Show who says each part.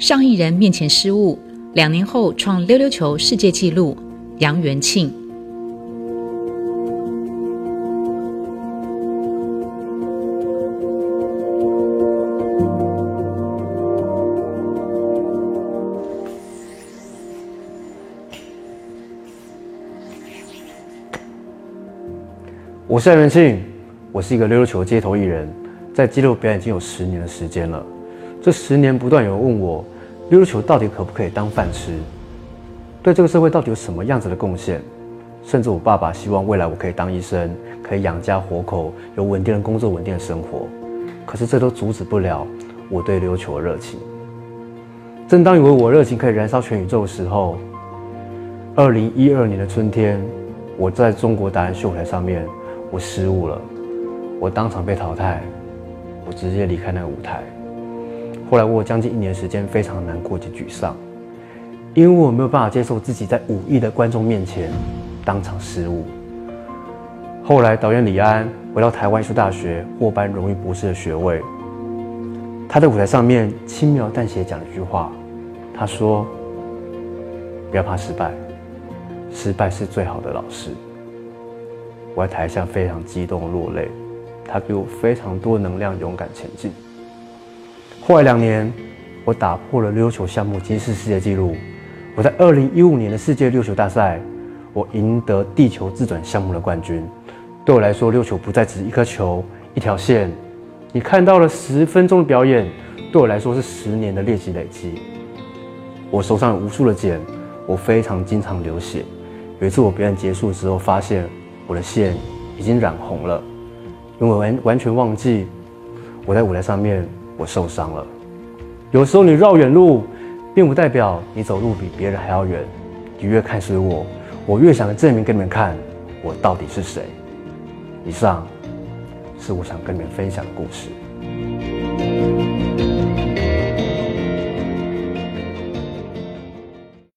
Speaker 1: 上亿人面前失误，两年后创溜溜球世界纪录，杨元庆。
Speaker 2: 我是杨元庆，我是一个溜溜球街头艺人，在街头表演已经有十年的时间了。这十年不断有人问我，溜溜球到底可不可以当饭吃？对这个社会到底有什么样子的贡献？甚至我爸爸希望未来我可以当医生，可以养家活口，有稳定的工作、稳定的生活。可是这都阻止不了我对溜溜球的热情。正当以为我热情可以燃烧全宇宙的时候，二零一二年的春天，我在中国达人秀台上面。我失误了，我当场被淘汰，我直接离开那个舞台。后来我有将近一年时间非常难过及沮丧，因为我没有办法接受自己在五亿的观众面前当场失误。后来导演李安回到台湾艺术大学获颁荣誉博士的学位，他在舞台上面轻描淡写讲了一句话，他说：“不要怕失败，失败是最好的老师。”我在台下非常激动落泪，他给我非常多能量，勇敢前进。后来两年，我打破了溜球项目吉尼斯世界纪录。我在二零一五年的世界溜球大赛，我赢得地球自转项目的冠军。对我来说，溜球不再只是一颗球、一条线。你看到了十分钟的表演，对我来说是十年的练习累积。我手上有无数的茧，我非常经常流血。有一次我表演结束之后，发现。我的线已经染红了，因为完完全忘记我在舞台上面我受伤了。有时候你绕远路，并不代表你走路比别人还要远。你越看衰我，我越想证明给你们看，我到底是谁。以上是我想跟你们分享的故事。